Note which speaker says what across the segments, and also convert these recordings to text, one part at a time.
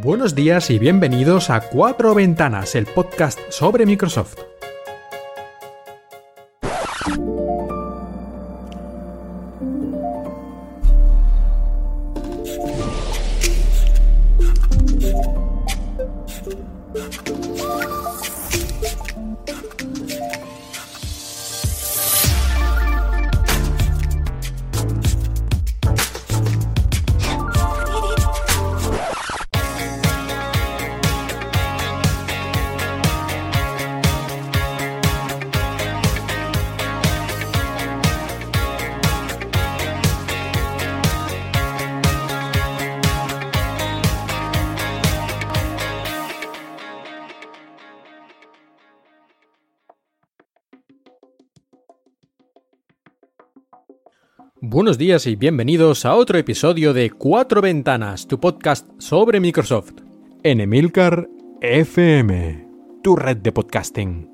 Speaker 1: Buenos días y bienvenidos a Cuatro Ventanas, el podcast sobre Microsoft. Buenos días y bienvenidos a otro episodio de Cuatro Ventanas, tu podcast sobre Microsoft, en Emilcar FM, tu red de podcasting.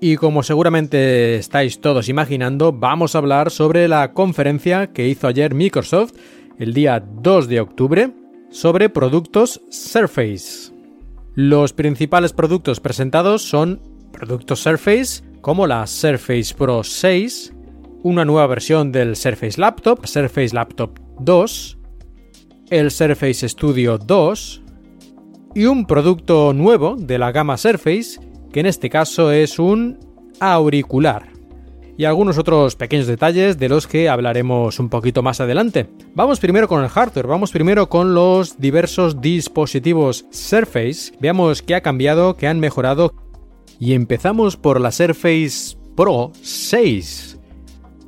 Speaker 1: Y como seguramente estáis todos imaginando, vamos a hablar sobre la conferencia que hizo ayer Microsoft el día 2 de octubre sobre productos Surface. Los principales productos presentados son productos Surface como la Surface Pro 6, una nueva versión del Surface Laptop, Surface Laptop 2, el Surface Studio 2 y un producto nuevo de la gama Surface, que en este caso es un auricular. Y algunos otros pequeños detalles de los que hablaremos un poquito más adelante. Vamos primero con el hardware, vamos primero con los diversos dispositivos Surface. Veamos qué ha cambiado, qué han mejorado. Y empezamos por la Surface Pro 6.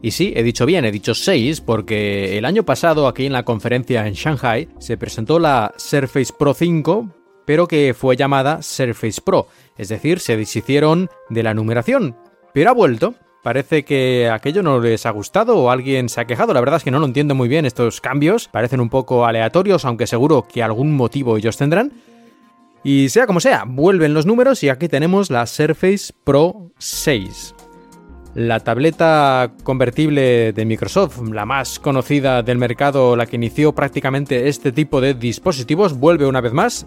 Speaker 1: Y sí, he dicho bien, he dicho 6 porque el año pasado aquí en la conferencia en Shanghai se presentó la Surface Pro 5, pero que fue llamada Surface Pro, es decir, se deshicieron de la numeración, pero ha vuelto. Parece que aquello no les ha gustado o alguien se ha quejado. La verdad es que no lo entiendo muy bien estos cambios. Parecen un poco aleatorios, aunque seguro que algún motivo ellos tendrán. Y sea como sea, vuelven los números y aquí tenemos la Surface Pro 6. La tableta convertible de Microsoft, la más conocida del mercado, la que inició prácticamente este tipo de dispositivos, vuelve una vez más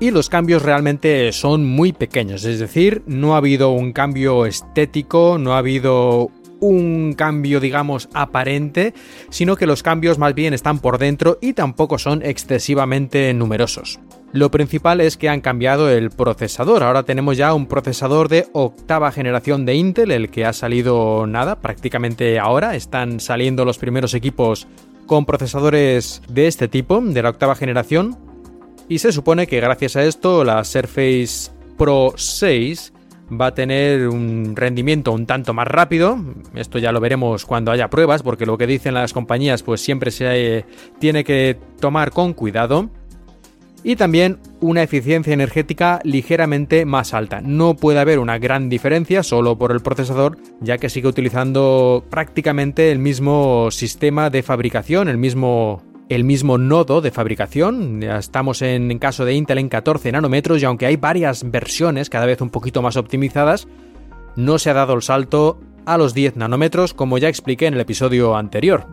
Speaker 1: y los cambios realmente son muy pequeños, es decir, no ha habido un cambio estético, no ha habido un cambio digamos aparente, sino que los cambios más bien están por dentro y tampoco son excesivamente numerosos. Lo principal es que han cambiado el procesador. Ahora tenemos ya un procesador de octava generación de Intel, el que ha salido nada, prácticamente ahora. Están saliendo los primeros equipos con procesadores de este tipo, de la octava generación. Y se supone que gracias a esto la Surface Pro 6 va a tener un rendimiento un tanto más rápido. Esto ya lo veremos cuando haya pruebas, porque lo que dicen las compañías pues siempre se eh, tiene que tomar con cuidado y también una eficiencia energética ligeramente más alta. No puede haber una gran diferencia solo por el procesador, ya que sigue utilizando prácticamente el mismo sistema de fabricación, el mismo el mismo nodo de fabricación. Estamos en, en caso de Intel en 14 nanómetros y aunque hay varias versiones cada vez un poquito más optimizadas, no se ha dado el salto a los 10 nanómetros como ya expliqué en el episodio anterior.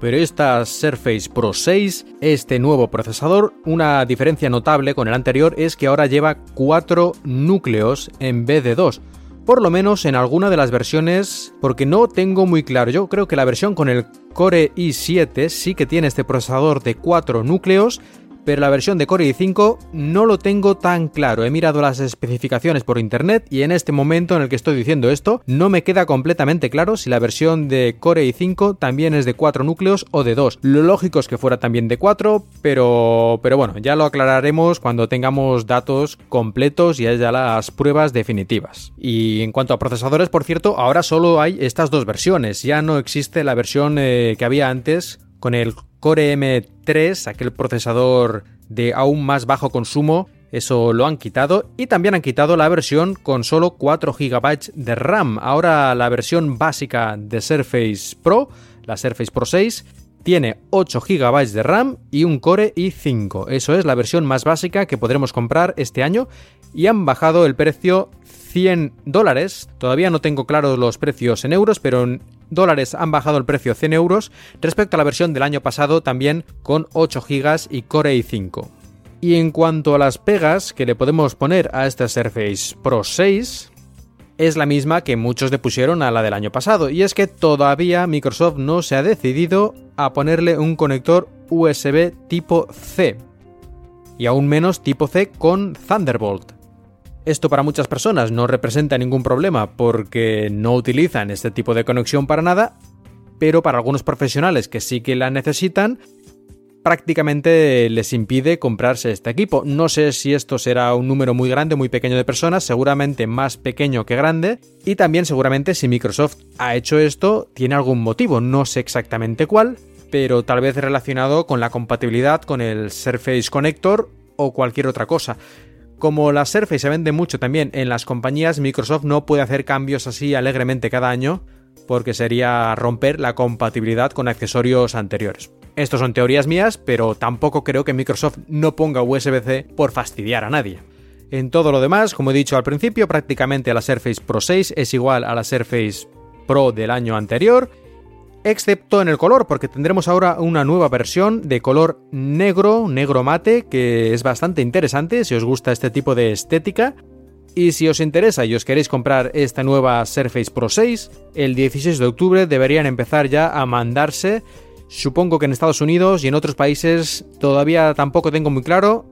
Speaker 1: Pero esta Surface Pro 6, este nuevo procesador, una diferencia notable con el anterior es que ahora lleva 4 núcleos en vez de 2. Por lo menos en alguna de las versiones, porque no tengo muy claro. Yo creo que la versión con el Core i7 sí que tiene este procesador de 4 núcleos, pero la versión de Core i5 no lo tengo tan claro. He mirado las especificaciones por internet y en este momento en el que estoy diciendo esto, no me queda completamente claro si la versión de Core i5 también es de 4 núcleos o de 2. Lo lógico es que fuera también de 4, pero, pero bueno, ya lo aclararemos cuando tengamos datos completos y haya las pruebas definitivas. Y en cuanto a procesadores, por cierto, ahora solo hay estas dos versiones. Ya no existe la versión eh, que había antes con el Core M3, aquel procesador de aún más bajo consumo, eso lo han quitado y también han quitado la versión con solo 4 GB de RAM. Ahora la versión básica de Surface Pro, la Surface Pro 6, tiene 8 GB de RAM y un Core i5. Eso es la versión más básica que podremos comprar este año y han bajado el precio 100 dólares. Todavía no tengo claros los precios en euros, pero en dólares han bajado el precio 100 euros respecto a la versión del año pasado también con 8 GB y Core i5. Y en cuanto a las pegas que le podemos poner a este Surface Pro 6, es la misma que muchos le pusieron a la del año pasado, y es que todavía Microsoft no se ha decidido a ponerle un conector USB tipo C, y aún menos tipo C con Thunderbolt. Esto para muchas personas no representa ningún problema porque no utilizan este tipo de conexión para nada, pero para algunos profesionales que sí que la necesitan, prácticamente les impide comprarse este equipo. No sé si esto será un número muy grande o muy pequeño de personas, seguramente más pequeño que grande, y también seguramente si Microsoft ha hecho esto tiene algún motivo, no sé exactamente cuál, pero tal vez relacionado con la compatibilidad con el Surface Connector o cualquier otra cosa. Como la Surface se vende mucho también en las compañías, Microsoft no puede hacer cambios así alegremente cada año porque sería romper la compatibilidad con accesorios anteriores. Estos son teorías mías, pero tampoco creo que Microsoft no ponga USB-C por fastidiar a nadie. En todo lo demás, como he dicho al principio, prácticamente la Surface Pro 6 es igual a la Surface Pro del año anterior, excepto en el color, porque tendremos ahora una nueva versión de color negro, negro mate, que es bastante interesante si os gusta este tipo de estética. Y si os interesa y os queréis comprar esta nueva Surface Pro 6, el 16 de octubre deberían empezar ya a mandarse Supongo que en Estados Unidos y en otros países todavía tampoco tengo muy claro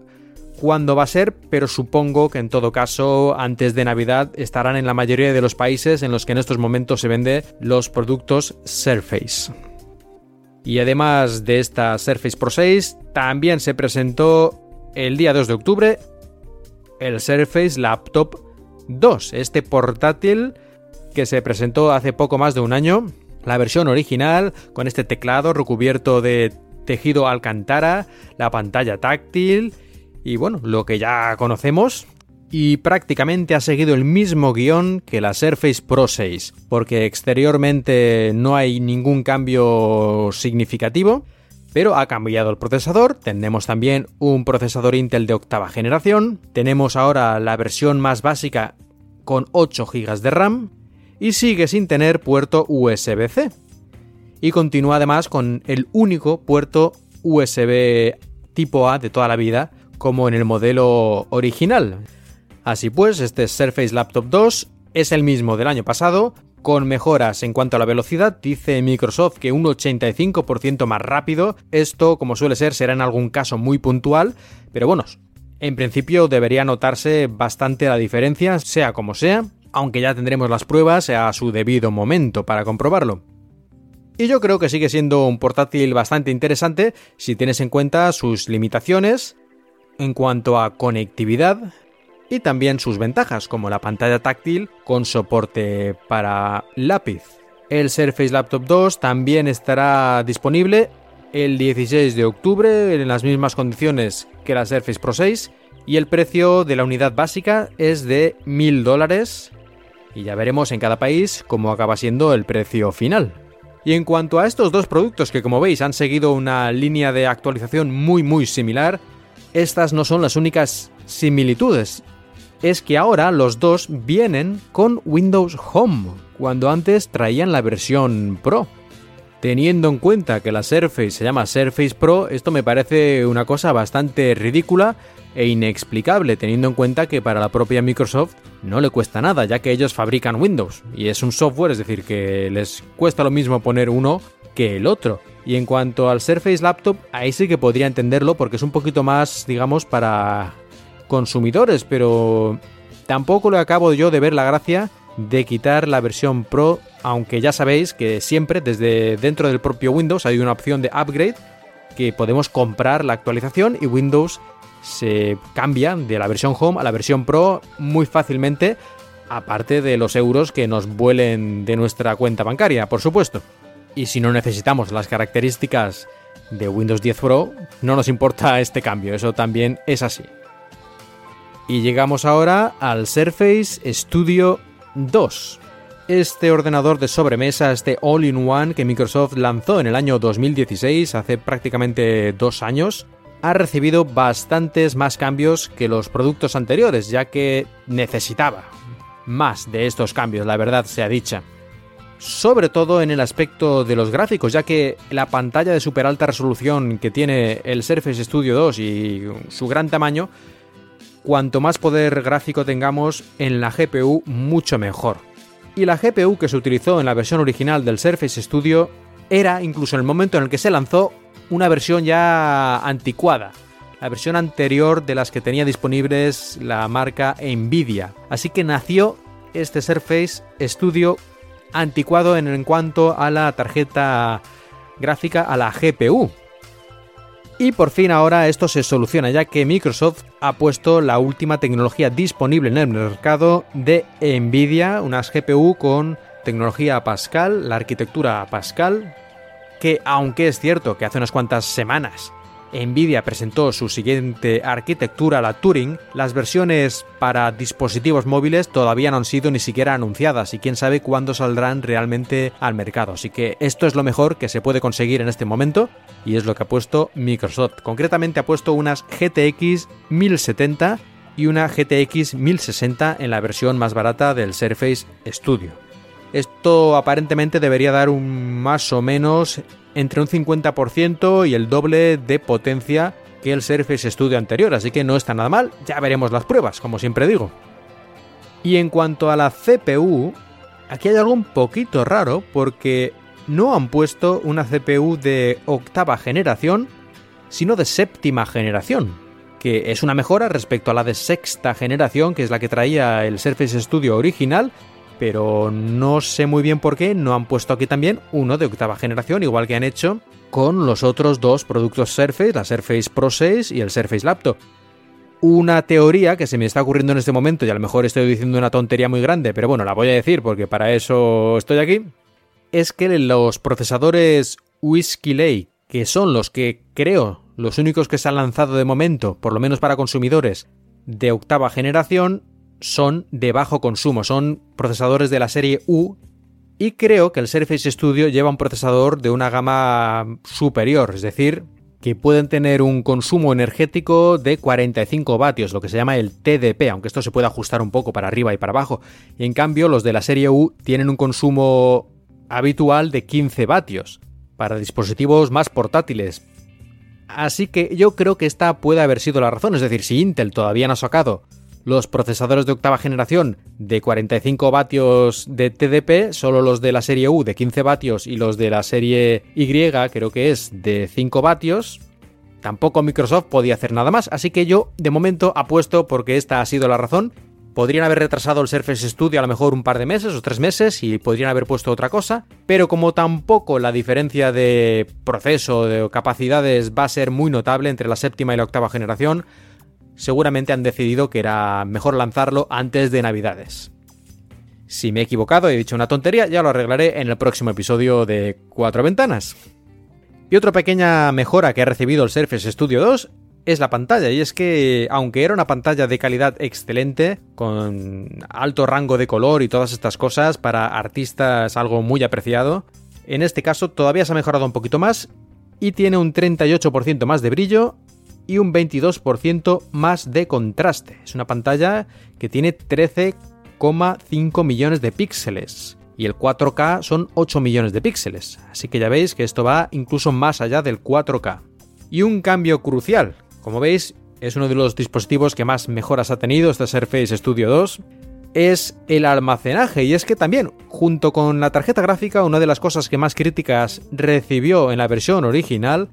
Speaker 1: cuándo va a ser, pero supongo que en todo caso antes de Navidad estarán en la mayoría de los países en los que en estos momentos se venden los productos Surface. Y además de esta Surface Pro 6, también se presentó el día 2 de octubre el Surface Laptop 2, este portátil que se presentó hace poco más de un año la versión original, con este teclado recubierto de tejido alcantara, la pantalla táctil y bueno, lo que ya conocemos. Y prácticamente ha seguido el mismo guion que la Surface Pro 6, porque exteriormente no hay ningún cambio significativo, pero ha cambiado el procesador, tenemos también un procesador Intel de octava generación, tenemos ahora la versión más básica con 8 GB de RAM, y sigue sin tener puerto USB-C. Y continúa además con el único puerto USB tipo A de toda la vida, como en el modelo original. Así pues, este Surface Laptop 2 es el mismo del año pasado, con mejoras en cuanto a la velocidad, dice Microsoft que un 85% más rápido. Esto, como suele ser, será en algún caso muy puntual, pero bueno, en principio debería notarse bastante la diferencia, sea como sea, aunque ya tendremos las pruebas a su debido momento para comprobarlo. Y yo creo que sigue siendo un portátil bastante interesante si tienes en cuenta sus limitaciones en cuanto a conectividad y también sus ventajas como la pantalla táctil con soporte para lápiz. El Surface Laptop 2 también estará disponible el 16 de octubre en las mismas condiciones que la Surface Pro 6 y el precio de la unidad básica es de 1000 dólares y ya veremos en cada país cómo acaba siendo el precio final. Y en cuanto a estos dos productos que como veis han seguido una línea de actualización muy muy similar, estas no son las únicas similitudes. Es que ahora los dos vienen con Windows Home, cuando antes traían la versión Pro. Teniendo en cuenta que la Surface se llama Surface Pro, esto me parece una cosa bastante ridícula e inexplicable, teniendo en cuenta que para la propia Microsoft no le cuesta nada, ya que ellos fabrican Windows y es un software, es decir, que les cuesta lo mismo poner uno que el otro. Y en cuanto al Surface Laptop, ahí sí que podría entenderlo porque es un poquito más, digamos, para consumidores, pero tampoco le acabo yo de ver la gracia de quitar la versión Pro, aunque ya sabéis que siempre desde dentro del propio Windows hay una opción de upgrade que podemos comprar la actualización y Windows se cambia de la versión Home a la versión Pro muy fácilmente, aparte de los euros que nos vuelen de nuestra cuenta bancaria, por supuesto. Y si no necesitamos las características de Windows 10 Pro, no nos importa este cambio, eso también es así. Y llegamos ahora al Surface Studio 2. Este ordenador de sobremesa, este All-in-One que Microsoft lanzó en el año 2016, hace prácticamente dos años, ha recibido bastantes más cambios que los productos anteriores, ya que necesitaba más de estos cambios, la verdad sea dicha. Sobre todo en el aspecto de los gráficos, ya que la pantalla de super alta resolución que tiene el Surface Studio 2 y su gran tamaño, cuanto más poder gráfico tengamos en la GPU, mucho mejor. Y la GPU que se utilizó en la versión original del Surface Studio era, incluso en el momento en el que se lanzó, una versión ya anticuada, la versión anterior de las que tenía disponibles la marca Nvidia. Así que nació este Surface Studio anticuado en, cuanto a la tarjeta gráfica, a la GPU. Y por fin ahora esto se soluciona ya que Microsoft ha puesto la última tecnología disponible en el mercado de Nvidia, unas GPU con tecnología Pascal, la arquitectura Pascal, que aunque es cierto que hace unas cuantas semanas Nvidia presentó su siguiente arquitectura, la Turing, las versiones para dispositivos móviles todavía no han sido ni siquiera anunciadas y quién sabe cuándo saldrán realmente al mercado. Así que esto es lo mejor que se puede conseguir en este momento y es lo que ha puesto Microsoft. Concretamente ha puesto unas GTX 1070 y una GTX 1060 en la versión más barata del Surface Studio. Esto aparentemente debería dar un más o menos entre un 50% y el doble de potencia que el Surface Studio anterior, así que no está nada mal, ya veremos las pruebas, como siempre digo. Y en cuanto a la CPU, aquí hay algo un poquito raro porque no han puesto una CPU de octava generación, sino de séptima generación, que es una mejora respecto a la de sexta generación, que es la que traía el Surface Studio original, pero no sé muy bien por qué no han puesto aquí también uno de octava generación, igual que han hecho con los otros dos productos Surface, la Surface Pro 6 y el Surface Laptop. Una teoría que se me está ocurriendo en este momento, y a lo mejor estoy diciendo una tontería muy grande, pero bueno, la voy a decir porque para eso estoy aquí, es que los procesadores Whiskey Lake, que son los que creo los únicos que se han lanzado de momento, por lo menos para consumidores, de octava generación, son de bajo consumo, son procesadores de la serie U y creo que el Surface Studio lleva un procesador de una gama superior, es decir, que pueden tener un consumo energético de 45 vatios, lo que se llama el TDP, aunque esto se puede ajustar un poco para arriba y para abajo. Y en cambio, los de la serie U tienen un consumo habitual de 15 vatios para dispositivos más portátiles. Así que yo creo que esta puede haber sido la razón, es decir, si Intel todavía no ha sacado los procesadores de octava generación de 45 vatios de TDP, solo los de la serie U de 15 vatios y los de la serie Y creo que es de 5 vatios. Tampoco Microsoft podía hacer nada más, así que yo de momento apuesto porque esta ha sido la razón. Podrían haber retrasado el Surface Studio a lo mejor un par de meses o tres meses y podrían haber puesto otra cosa, pero como tampoco la diferencia de proceso, de capacidades va a ser muy notable entre la séptima y la octava generación, seguramente han decidido que era mejor lanzarlo antes de Navidades. Si me he equivocado y he dicho una tontería, ya lo arreglaré en el próximo episodio de Cuatro Ventanas. Y otra pequeña mejora que ha recibido el Surface Studio 2 es la pantalla, y es que aunque era una pantalla de calidad excelente, con alto rango de color y todas estas cosas, para artistas algo muy apreciado, en este caso todavía se ha mejorado un poquito más y tiene un 38% más de brillo y un 22% más de contraste. Es una pantalla que tiene 13,5 millones de píxeles y el 4K son 8 millones de píxeles, así que ya veis que esto va incluso más allá del 4K. Y un cambio crucial, como veis, es uno de los dispositivos que más mejoras ha tenido este Surface Studio 2, es el almacenaje. Y es que también, junto con la tarjeta gráfica, una de las cosas que más críticas recibió en la versión original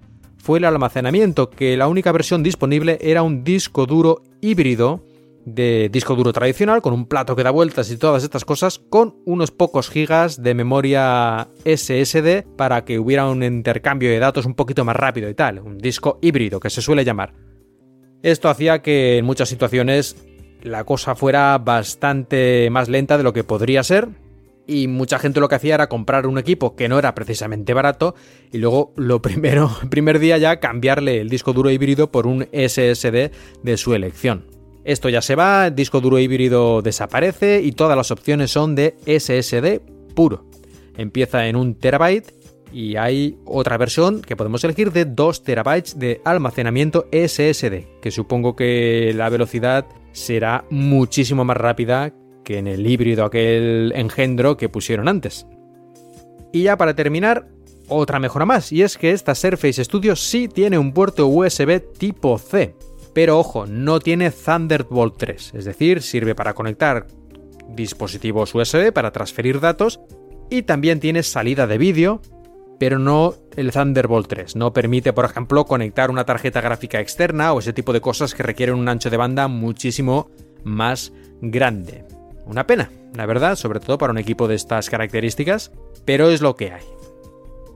Speaker 1: fue el almacenamiento, que la única versión disponible era un disco duro híbrido de disco duro tradicional, con un plato que da vueltas y todas estas cosas, con unos pocos gigas de memoria SSD para que hubiera un intercambio de datos un poquito más rápido y tal, un disco híbrido que se suele llamar. Esto hacía que en muchas situaciones la cosa fuera bastante más lenta de lo que podría ser, y mucha gente lo que hacía era comprar un equipo que no era precisamente barato y luego lo primero, primer día ya cambiarle el disco duro híbrido por un SSD de su elección. Esto ya se va, el disco duro híbrido desaparece y todas las opciones son de SSD puro. Empieza en un terabyte y hay otra versión que podemos elegir de 2 terabytes de almacenamiento SSD, que supongo que la velocidad será muchísimo más rápida que en el híbrido aquel engendro que pusieron antes. Y ya para terminar, otra mejora más, y es que esta Surface Studio sí tiene un puerto USB tipo C. Pero ojo, no tiene Thunderbolt 3, es decir, sirve para conectar dispositivos USB para transferir datos y también tiene salida de vídeo, pero no el Thunderbolt 3. No permite, por ejemplo, conectar una tarjeta gráfica externa o ese tipo de cosas que requieren un ancho de banda muchísimo más grande. Una pena, la verdad, sobre todo para un equipo de estas características, pero es lo que hay.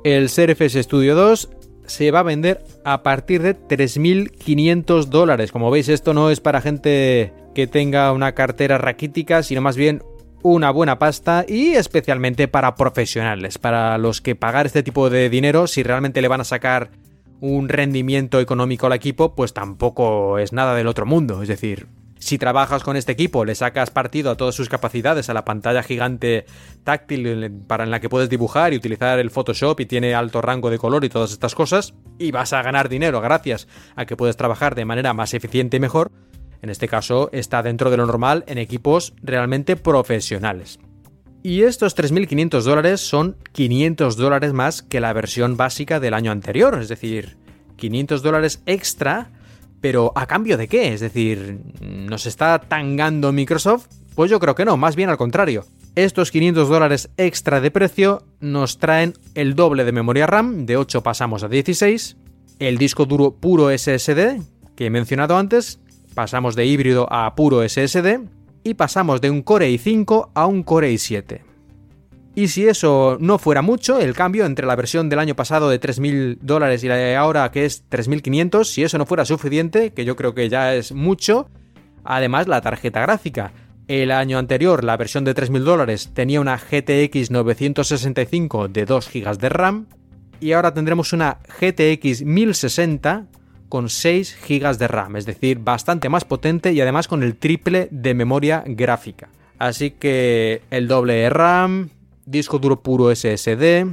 Speaker 1: El Surface Studio 2 se va a vender a partir de 3.500 dólares. Como veis, esto no es para gente que tenga una cartera raquítica, sino más bien una buena pasta y especialmente para profesionales, para los que pagar este tipo de dinero, si realmente le van a sacar un rendimiento económico al equipo, pues tampoco es nada del otro mundo. Es decir, si trabajas con este equipo, le sacas partido a todas sus capacidades, a la pantalla gigante táctil para en la que puedes dibujar y utilizar el Photoshop y tiene alto rango de color y todas estas cosas, y vas a ganar dinero gracias a que puedes trabajar de manera más eficiente y mejor, en este caso está dentro de lo normal en equipos realmente profesionales. Y estos 3.500 dólares son 500 dólares más que la versión básica del año anterior, es decir, 500 dólares extra pero ¿a cambio de qué? Es decir, ¿nos está tangando Microsoft? Pues yo creo que no, más bien al contrario. Estos 500 dólares extra de precio nos traen el doble de memoria RAM, de 8 pasamos a 16, el disco duro puro SSD, que he mencionado antes, pasamos de híbrido a puro SSD, y pasamos de un Core i5 a un Core i7. Y si eso no fuera mucho, el cambio entre la versión del año pasado de 3.000 dólares y la de ahora que es 3.500, si eso no fuera suficiente, que yo creo que ya es mucho, además la tarjeta gráfica. El año anterior, la versión de 3.000 dólares tenía una GTX 965 de 2 GB de RAM y ahora tendremos una GTX 1060 con 6 GB de RAM, es decir, bastante más potente y además con el triple de memoria gráfica. Así que el doble de RAM, disco duro puro SSD,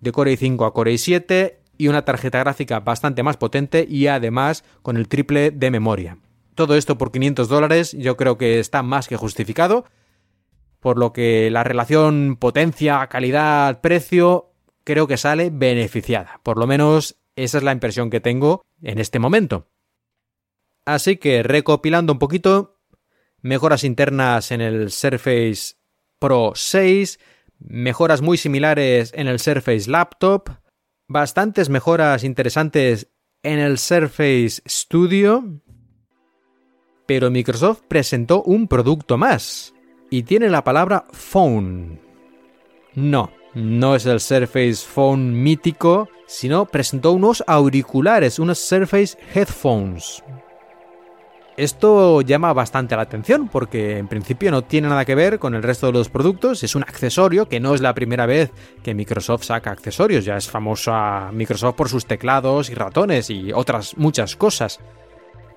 Speaker 1: de Core i5 a Core i7 y una tarjeta gráfica bastante más potente y además con el triple de memoria. Todo esto por 500 dólares yo creo que está más que justificado, por lo que la relación potencia, calidad, precio creo que sale beneficiada. Por lo menos esa es la impresión que tengo en este momento. Así que recopilando un poquito, mejoras internas en el Surface Pro 6, mejoras muy similares en el Surface Laptop, bastantes mejoras interesantes en el Surface Studio, pero Microsoft presentó un producto más y tiene la palabra phone. No, no es el Surface Phone mítico, sino presentó unos auriculares, unos Surface Headphones. Esto llama bastante la atención porque en principio no tiene nada que ver con el resto de los productos, es un accesorio que no es la primera vez que Microsoft saca accesorios, ya es famosa Microsoft por sus teclados y ratones y otras muchas cosas.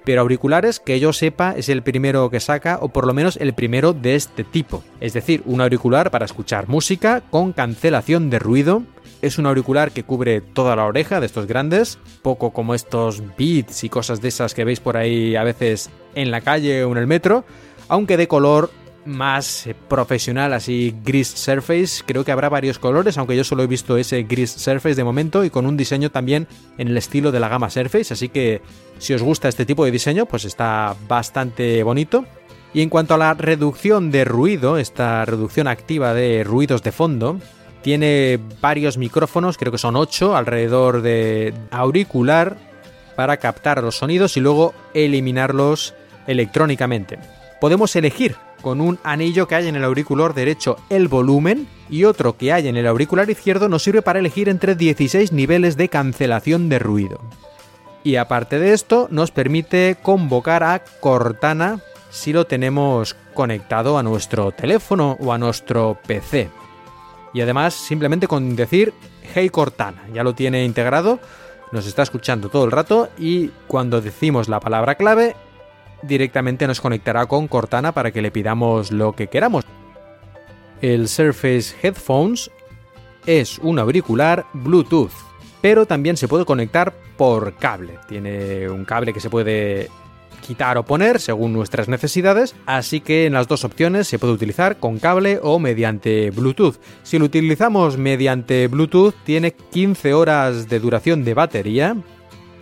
Speaker 1: Pero auriculares, que yo sepa, es el primero que saca, o por lo menos el primero de este tipo. Es decir, un auricular para escuchar música con cancelación de ruido es un auricular que cubre toda la oreja de estos grandes, poco como estos Beats y cosas de esas que veis por ahí a veces en la calle o en el metro, aunque de color más eh, profesional, así gris surface. Creo que habrá varios colores, aunque yo solo he visto ese gris surface de momento y con un diseño también en el estilo de la gama surface, así que si os gusta este tipo de diseño, pues está bastante bonito. Y en cuanto a la reducción de ruido, esta reducción activa de ruidos de fondo, tiene varios micrófonos, creo que son 8 alrededor de auricular para captar los sonidos y luego eliminarlos electrónicamente. Podemos elegir con un anillo que hay en el auricular derecho el volumen y otro que hay en el auricular izquierdo nos sirve para elegir entre 16 niveles de cancelación de ruido. Y aparte de esto nos permite convocar a Cortana si lo tenemos conectado a nuestro teléfono o a nuestro PC. Y además, simplemente con decir Hey Cortana, ya lo tiene integrado, nos está escuchando todo el rato y cuando decimos la palabra clave, directamente nos conectará con Cortana para que le pidamos lo que queramos. El Surface Headphones es un auricular Bluetooth, pero también se puede conectar por cable. Tiene un cable que se puede quitar o poner según nuestras necesidades, así que en las dos opciones se puede utilizar con cable o mediante Bluetooth. Si lo utilizamos mediante Bluetooth tiene 15 horas de duración de batería,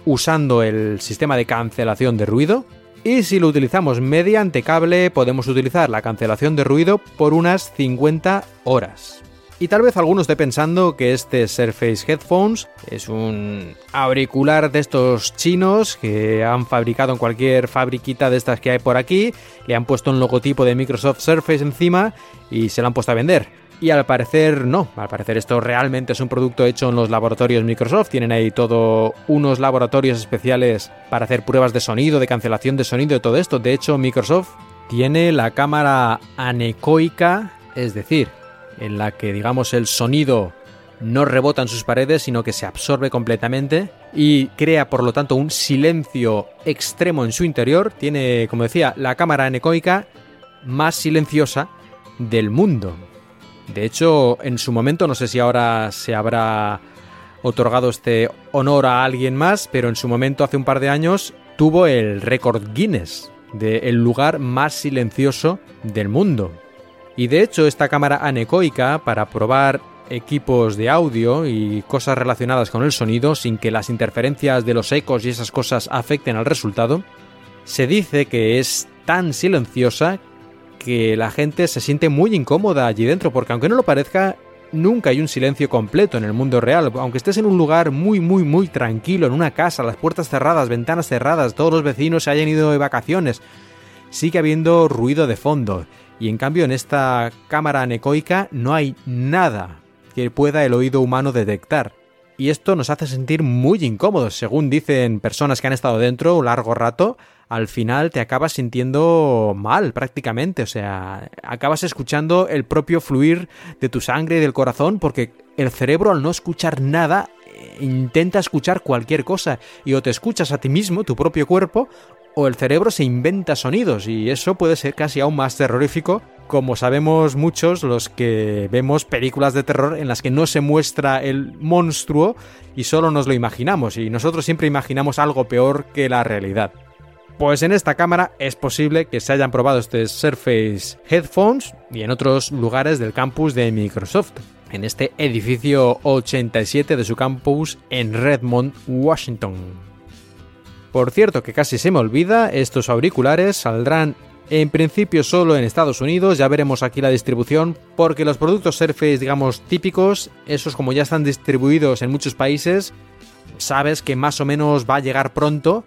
Speaker 1: usando el sistema de cancelación de ruido, y si lo utilizamos mediante cable podemos utilizar la cancelación de ruido por unas 50 horas. Y tal vez alguno esté pensando que este Surface Headphones es un auricular de estos chinos que han fabricado en cualquier fabriquita de estas que hay por aquí, le han puesto un logotipo de Microsoft Surface encima y se lo han puesto a vender. Y al parecer no, al parecer esto realmente es un producto hecho en los laboratorios Microsoft, tienen ahí todo unos laboratorios especiales para hacer pruebas de sonido, de cancelación de sonido y todo esto. De hecho, Microsoft tiene la cámara anecoica, es decir, en la que digamos el sonido no rebota en sus paredes, sino que se absorbe completamente y crea por lo tanto un silencio extremo en su interior. Tiene, como decía, la cámara anecoica más silenciosa del mundo. De hecho, en su momento, no sé si ahora se habrá otorgado este honor a alguien más, pero en su momento, hace un par de años, tuvo el récord Guinness del el lugar más silencioso del mundo. Y de hecho esta cámara anecoica para probar equipos de audio y cosas relacionadas con el sonido sin que las interferencias de los ecos y esas cosas afecten al resultado, se dice que es tan silenciosa que la gente se siente muy incómoda allí dentro porque aunque no lo parezca, nunca hay un silencio completo en el mundo real. Aunque estés en un lugar muy, muy, muy tranquilo, en una casa, las puertas cerradas, ventanas cerradas, todos los vecinos se hayan ido de vacaciones, sigue habiendo ruido de fondo. Y en cambio en esta cámara anecoica no hay nada que pueda el oído humano detectar. Y esto nos hace sentir muy incómodos, según dicen personas que han estado dentro un largo rato, al final te acabas sintiendo mal prácticamente, o sea, acabas escuchando el propio fluir de tu sangre y del corazón porque el cerebro al no escuchar nada eh, intenta escuchar cualquier cosa. Y o te escuchas a ti mismo, tu propio cuerpo, o el cerebro se inventa sonidos y eso puede ser casi aún más terrorífico, como sabemos muchos los que vemos películas de terror en las que no se muestra el monstruo y solo nos lo imaginamos y nosotros siempre imaginamos algo peor que la realidad. Pues en esta cámara es posible que se hayan probado estos Surface Headphones y en otros lugares del campus de Microsoft, en este edificio 87 de su campus en Redmond, Washington. Por cierto, que casi se me olvida, estos auriculares saldrán en principio solo en Estados Unidos, ya veremos aquí la distribución, porque los productos Surface, digamos, típicos, esos como ya están distribuidos en muchos países, sabes que más o menos va a llegar pronto,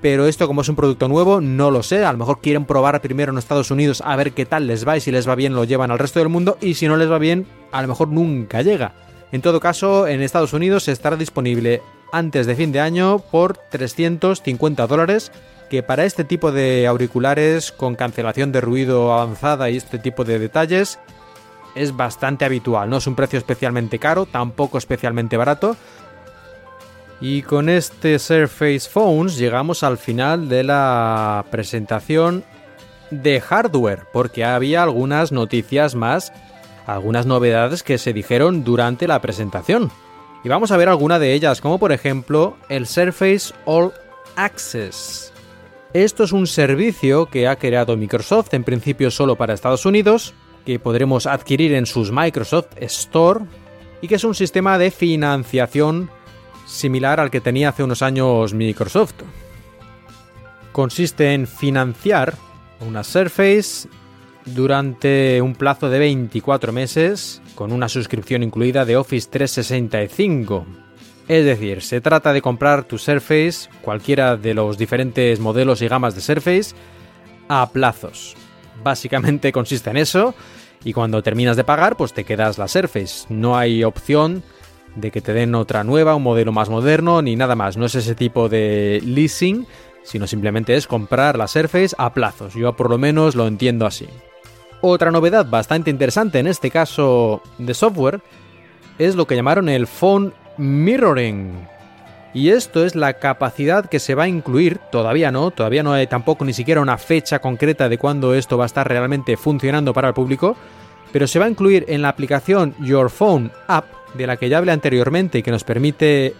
Speaker 1: pero esto como es un producto nuevo, no lo sé, a lo mejor quieren probar primero en Estados Unidos a ver qué tal les va y si les va bien lo llevan al resto del mundo y si no les va bien, a lo mejor nunca llega. En todo caso, en Estados Unidos estará disponible antes de fin de año por 350 dólares que para este tipo de auriculares con cancelación de ruido avanzada y este tipo de detalles es bastante habitual, no es un precio especialmente caro, tampoco especialmente barato. Y con este Surface Phones llegamos al final de la presentación de hardware, porque había algunas noticias más, algunas novedades que se dijeron durante la presentación. Y vamos a ver alguna de ellas, como por ejemplo el Surface All Access. Esto es un servicio que ha creado Microsoft en principio solo para Estados Unidos, que podremos adquirir en sus Microsoft Store y que es un sistema de financiación similar al que tenía hace unos años Microsoft. Consiste en financiar una Surface durante un plazo de 24 meses con una suscripción incluida de Office 365. Es decir, se trata de comprar tu Surface, cualquiera de los diferentes modelos y gamas de Surface, a plazos. Básicamente consiste en eso, y cuando terminas de pagar, pues te quedas la Surface. No hay opción de que te den otra nueva, un modelo más moderno, ni nada más. No es ese tipo de leasing, sino simplemente es comprar la Surface a plazos. Yo por lo menos lo entiendo así. Otra novedad bastante interesante en este caso de software es lo que llamaron el Phone Mirroring. Y esto es la capacidad que se va a incluir, todavía no, todavía no hay tampoco ni siquiera una fecha concreta de cuándo esto va a estar realmente funcionando para el público, pero se va a incluir en la aplicación Your Phone App, de la que ya hablé anteriormente y que nos permite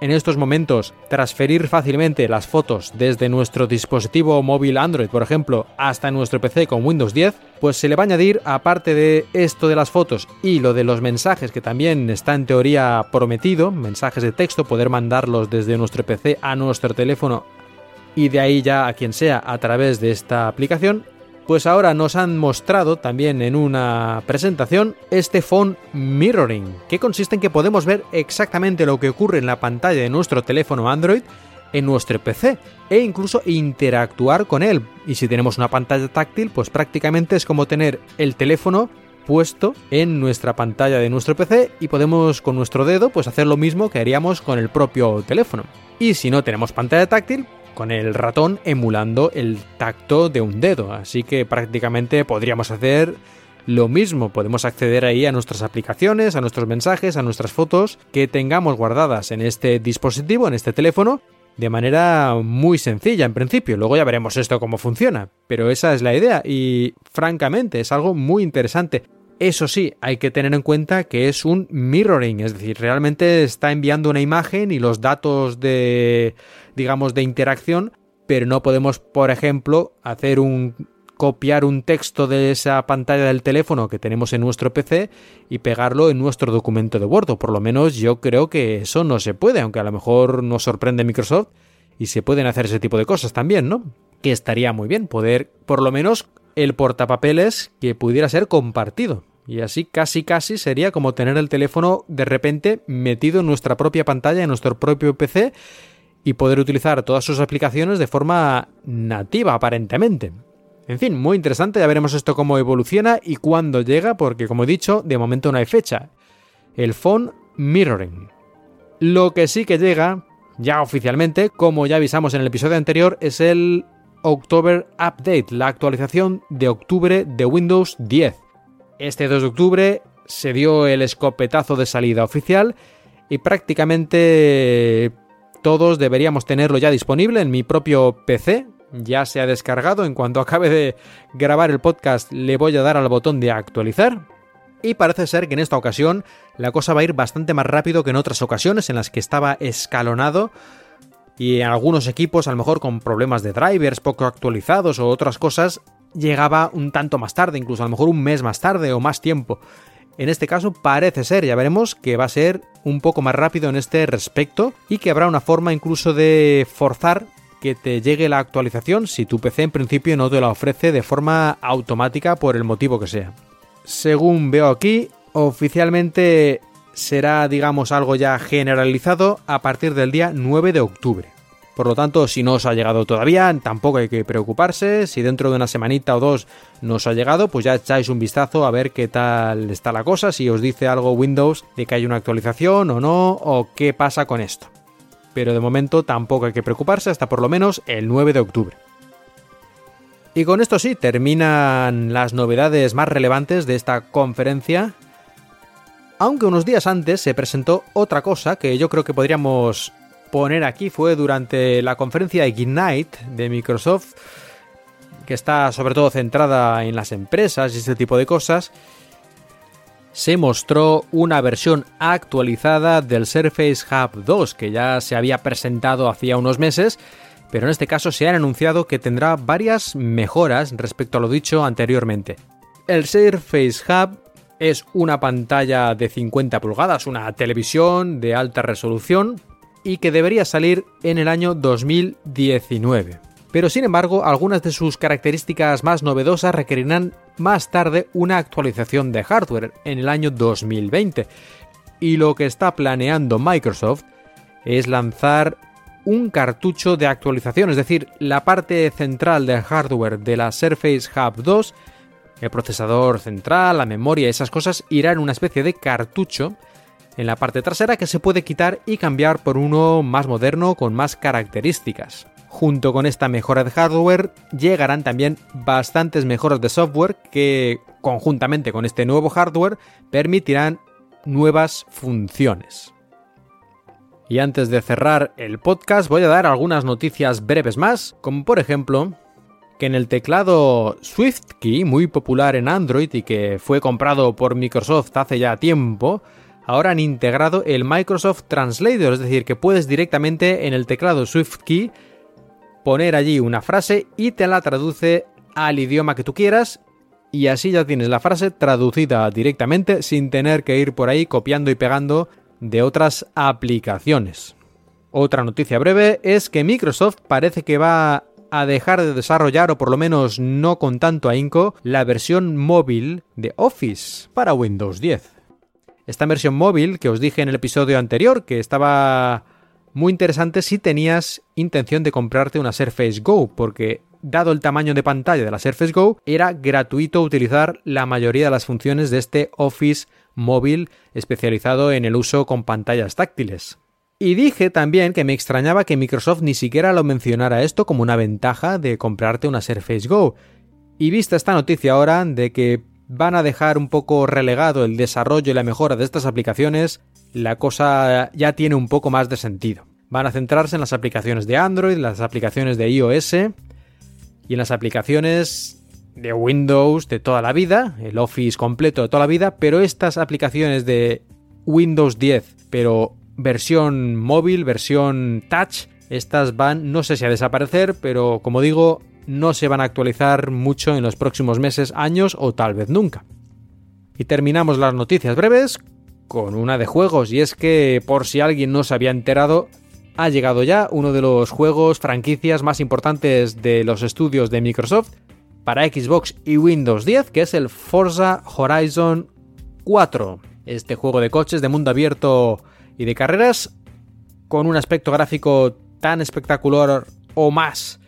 Speaker 1: en estos momentos transferir fácilmente las fotos desde nuestro dispositivo móvil Android, por ejemplo, hasta nuestro PC con Windows 10, pues se le va a añadir, aparte de esto de las fotos y lo de los mensajes, que también está en teoría prometido, mensajes de texto, poder mandarlos desde nuestro PC a nuestro teléfono y de ahí ya a quien sea a través de esta aplicación, pues ahora nos han mostrado también en una presentación este phone mirroring, que consiste en que podemos ver exactamente lo que ocurre en la pantalla de nuestro teléfono Android en nuestro PC e incluso interactuar con él. Y si tenemos una pantalla táctil, pues prácticamente es como tener el teléfono puesto en nuestra pantalla de nuestro PC y podemos con nuestro dedo pues hacer lo mismo que haríamos con el propio teléfono. Y si no tenemos pantalla táctil, con el ratón emulando el tacto de un dedo. Así que prácticamente podríamos hacer lo mismo. Podemos acceder ahí a nuestras aplicaciones, a nuestros mensajes, a nuestras fotos que tengamos guardadas en este dispositivo, en este teléfono, de manera muy sencilla en principio. Luego ya veremos esto cómo funciona. Pero esa es la idea y francamente es algo muy interesante. Eso sí, hay que tener en cuenta que es un mirroring, es decir, realmente está enviando una imagen y los datos de, digamos, de interacción, pero no podemos, por ejemplo, hacer un copiar un texto de esa pantalla del teléfono que tenemos en nuestro PC y pegarlo en nuestro documento de Word. O por lo menos yo creo que eso no se puede, aunque a lo mejor nos sorprende Microsoft y se pueden hacer ese tipo de cosas también, ¿no? Que estaría muy bien poder, por lo menos, el portapapeles que pudiera ser compartido. Y así casi casi sería como tener el teléfono de repente metido en nuestra propia pantalla, en nuestro propio PC y poder utilizar todas sus aplicaciones de forma nativa aparentemente. En fin, muy interesante, ya veremos esto cómo evoluciona y cuándo llega, porque como he dicho, de momento no hay fecha. El phone mirroring. Lo que sí que llega, ya oficialmente, como ya avisamos en el episodio anterior, es el October Update, la actualización de octubre de Windows 10. Este 2 de octubre se dio el escopetazo de salida oficial y prácticamente todos deberíamos tenerlo ya disponible en mi propio PC. Ya se ha descargado, en cuanto acabe de grabar el podcast le voy a dar al botón de actualizar. Y parece ser que en esta ocasión la cosa va a ir bastante más rápido que en otras ocasiones en las que estaba escalonado y en algunos equipos, a lo mejor con problemas de drivers poco actualizados o otras cosas, llegaba un tanto más tarde, incluso a lo mejor un mes más tarde o más tiempo. En este caso parece ser, ya veremos, que va a ser un poco más rápido en este respecto y que habrá una forma incluso de forzar que te llegue la actualización si tu PC en principio no te la ofrece de forma automática por el motivo que sea. Según veo aquí, oficialmente será, digamos, algo ya generalizado a partir del día 9 de octubre. Por lo tanto, si no os ha llegado todavía, tampoco hay que preocuparse. Si dentro de una semanita o dos no os ha llegado, pues ya echáis un vistazo a ver qué tal está la cosa, si os dice algo Windows de que hay una actualización o no, o qué pasa con esto. Pero de momento tampoco hay que preocuparse hasta por lo menos el 9 de octubre. Y con esto sí, terminan las novedades más relevantes de esta conferencia aunque unos días antes se presentó otra cosa que yo creo que podríamos poner aquí, fue durante la conferencia Ignite de Microsoft, que está sobre todo centrada en las empresas y este tipo de cosas, se mostró una versión actualizada del Surface Hub 2, que ya se había presentado hacía unos meses, pero en este caso se han anunciado que tendrá varias mejoras respecto a lo dicho anteriormente. El Surface Hub es una pantalla de 50 pulgadas, una televisión de alta resolución y que debería salir en el año 2019. Pero sin embargo, algunas de sus características más novedosas requerirán más tarde una actualización de hardware en el año 2020. Y lo que está planeando Microsoft es lanzar un cartucho de actualización, es decir, la parte central del hardware de la Surface Hub 2 el procesador central, la memoria, esas cosas irán en una especie de cartucho en la parte trasera que se puede quitar y cambiar por uno más moderno con más características. Junto con esta mejora de hardware llegarán también bastantes mejoras de software que conjuntamente con este nuevo hardware permitirán nuevas funciones. Y antes de cerrar el podcast voy a dar algunas noticias breves más, como por ejemplo que en el teclado SwiftKey, muy popular en Android y que fue comprado por Microsoft hace ya tiempo, ahora han integrado el Microsoft Translator, es decir, que puedes directamente en el teclado SwiftKey poner allí una frase y te la traduce al idioma que tú quieras y así ya tienes la frase traducida directamente sin tener que ir por ahí copiando y pegando de otras aplicaciones. Otra noticia breve es que Microsoft parece que va a dejar de desarrollar, o por lo menos no con tanto ahínco, la versión móvil de Office para Windows 10. Esta versión móvil que os dije en el episodio anterior que estaba muy interesante si tenías intención de comprarte una Surface Go, porque dado el tamaño de pantalla de la Surface Go, era gratuito utilizar la mayoría de las funciones de este Office móvil especializado en el uso con pantallas táctiles. Y dije también que me extrañaba que Microsoft ni siquiera lo mencionara esto como una ventaja de comprarte una Surface Go. Y vista esta noticia ahora de que van a dejar un poco relegado el desarrollo y la mejora de estas aplicaciones, la cosa ya tiene un poco más de sentido. Van a centrarse en las aplicaciones de Android, las aplicaciones de iOS y en las aplicaciones de Windows de toda la vida, el Office completo de toda la vida, pero estas aplicaciones de Windows 10, pero versión móvil, versión touch, estas van, no sé si a desaparecer, pero como digo, no se van a actualizar mucho en los próximos meses, años o tal vez nunca. Y terminamos las noticias breves con una de juegos, y es que por si alguien no se había enterado, ha llegado ya uno de los juegos franquicias más importantes de los estudios de Microsoft para Xbox y Windows 10, que es el Forza Horizon 4. Este juego de coches de mundo abierto y de carreras con un aspecto gráfico tan espectacular o más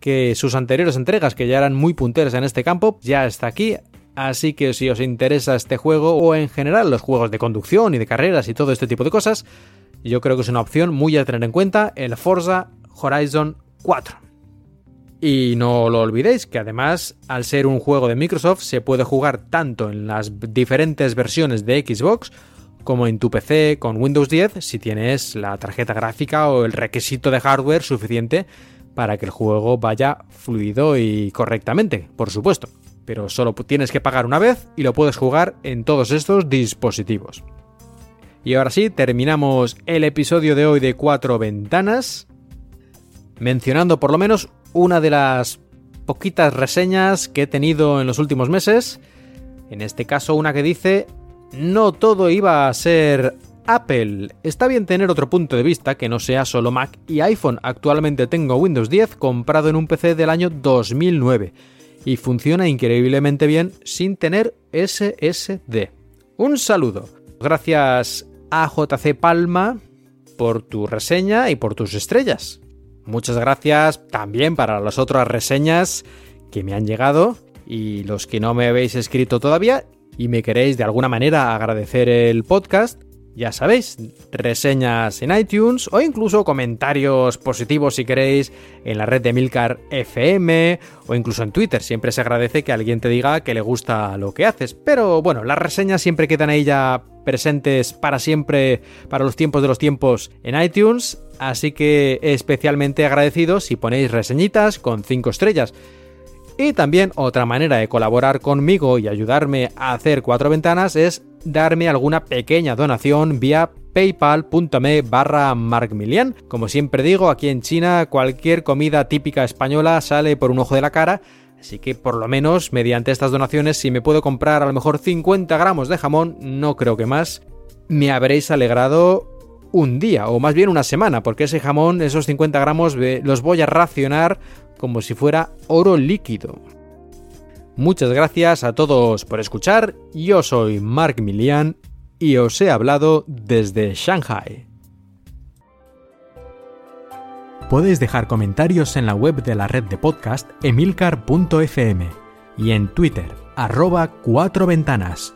Speaker 1: que sus anteriores entregas, que ya eran muy punteras en este campo, ya está aquí. Así que si os interesa este juego o en general los juegos de conducción y de carreras y todo este tipo de cosas, yo creo que es una opción muy a tener en cuenta el Forza Horizon 4. Y no lo olvidéis que además, al ser un juego de Microsoft, se puede jugar tanto en las diferentes versiones de Xbox como en tu PC con Windows 10 si tienes la tarjeta gráfica o el requisito de hardware suficiente para que el juego vaya fluido y correctamente, por supuesto. Pero solo tienes que pagar una vez y lo puedes jugar en todos estos dispositivos. Y ahora sí, terminamos el episodio de hoy de Cuatro Ventanas, mencionando por lo menos una de las poquitas reseñas que he tenido en los últimos meses. En este caso, una que dice no todo iba a ser Apple. Está bien tener otro punto de vista que no sea solo Mac y iPhone. Actualmente tengo Windows 10 comprado en un PC del año 2009 y funciona increíblemente bien sin tener SSD. Un saludo. Gracias a JC Palma por tu reseña y por tus estrellas. Muchas gracias también para las otras reseñas que me han llegado y los que no me habéis escrito todavía y me queréis de alguna manera agradecer el podcast, ya sabéis, reseñas en iTunes o incluso comentarios positivos si queréis en la red de Milcar FM o incluso en Twitter. Siempre se agradece que alguien te diga que le gusta lo que haces. Pero bueno, las reseñas siempre quedan ahí ya presentes para siempre, para los tiempos de los tiempos en iTunes. Así que especialmente agradecido si ponéis reseñitas con 5 estrellas. Y también otra manera de colaborar conmigo y ayudarme a hacer cuatro ventanas es darme alguna pequeña donación vía paypal.me barra markmilian. Como siempre digo, aquí en China cualquier comida típica española sale por un ojo de la cara, así que por lo menos mediante estas donaciones si me puedo comprar a lo mejor 50 gramos de jamón, no creo que más, me habréis alegrado un día o más bien una semana, porque ese jamón, esos 50 gramos, los voy a racionar como si fuera oro líquido. Muchas gracias a todos por escuchar, yo soy Mark Milian y os he hablado desde Shanghai. Podéis dejar comentarios en la web de la red de podcast emilcar.fm y en Twitter, arroba cuatro ventanas.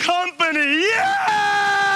Speaker 2: company. Yeah!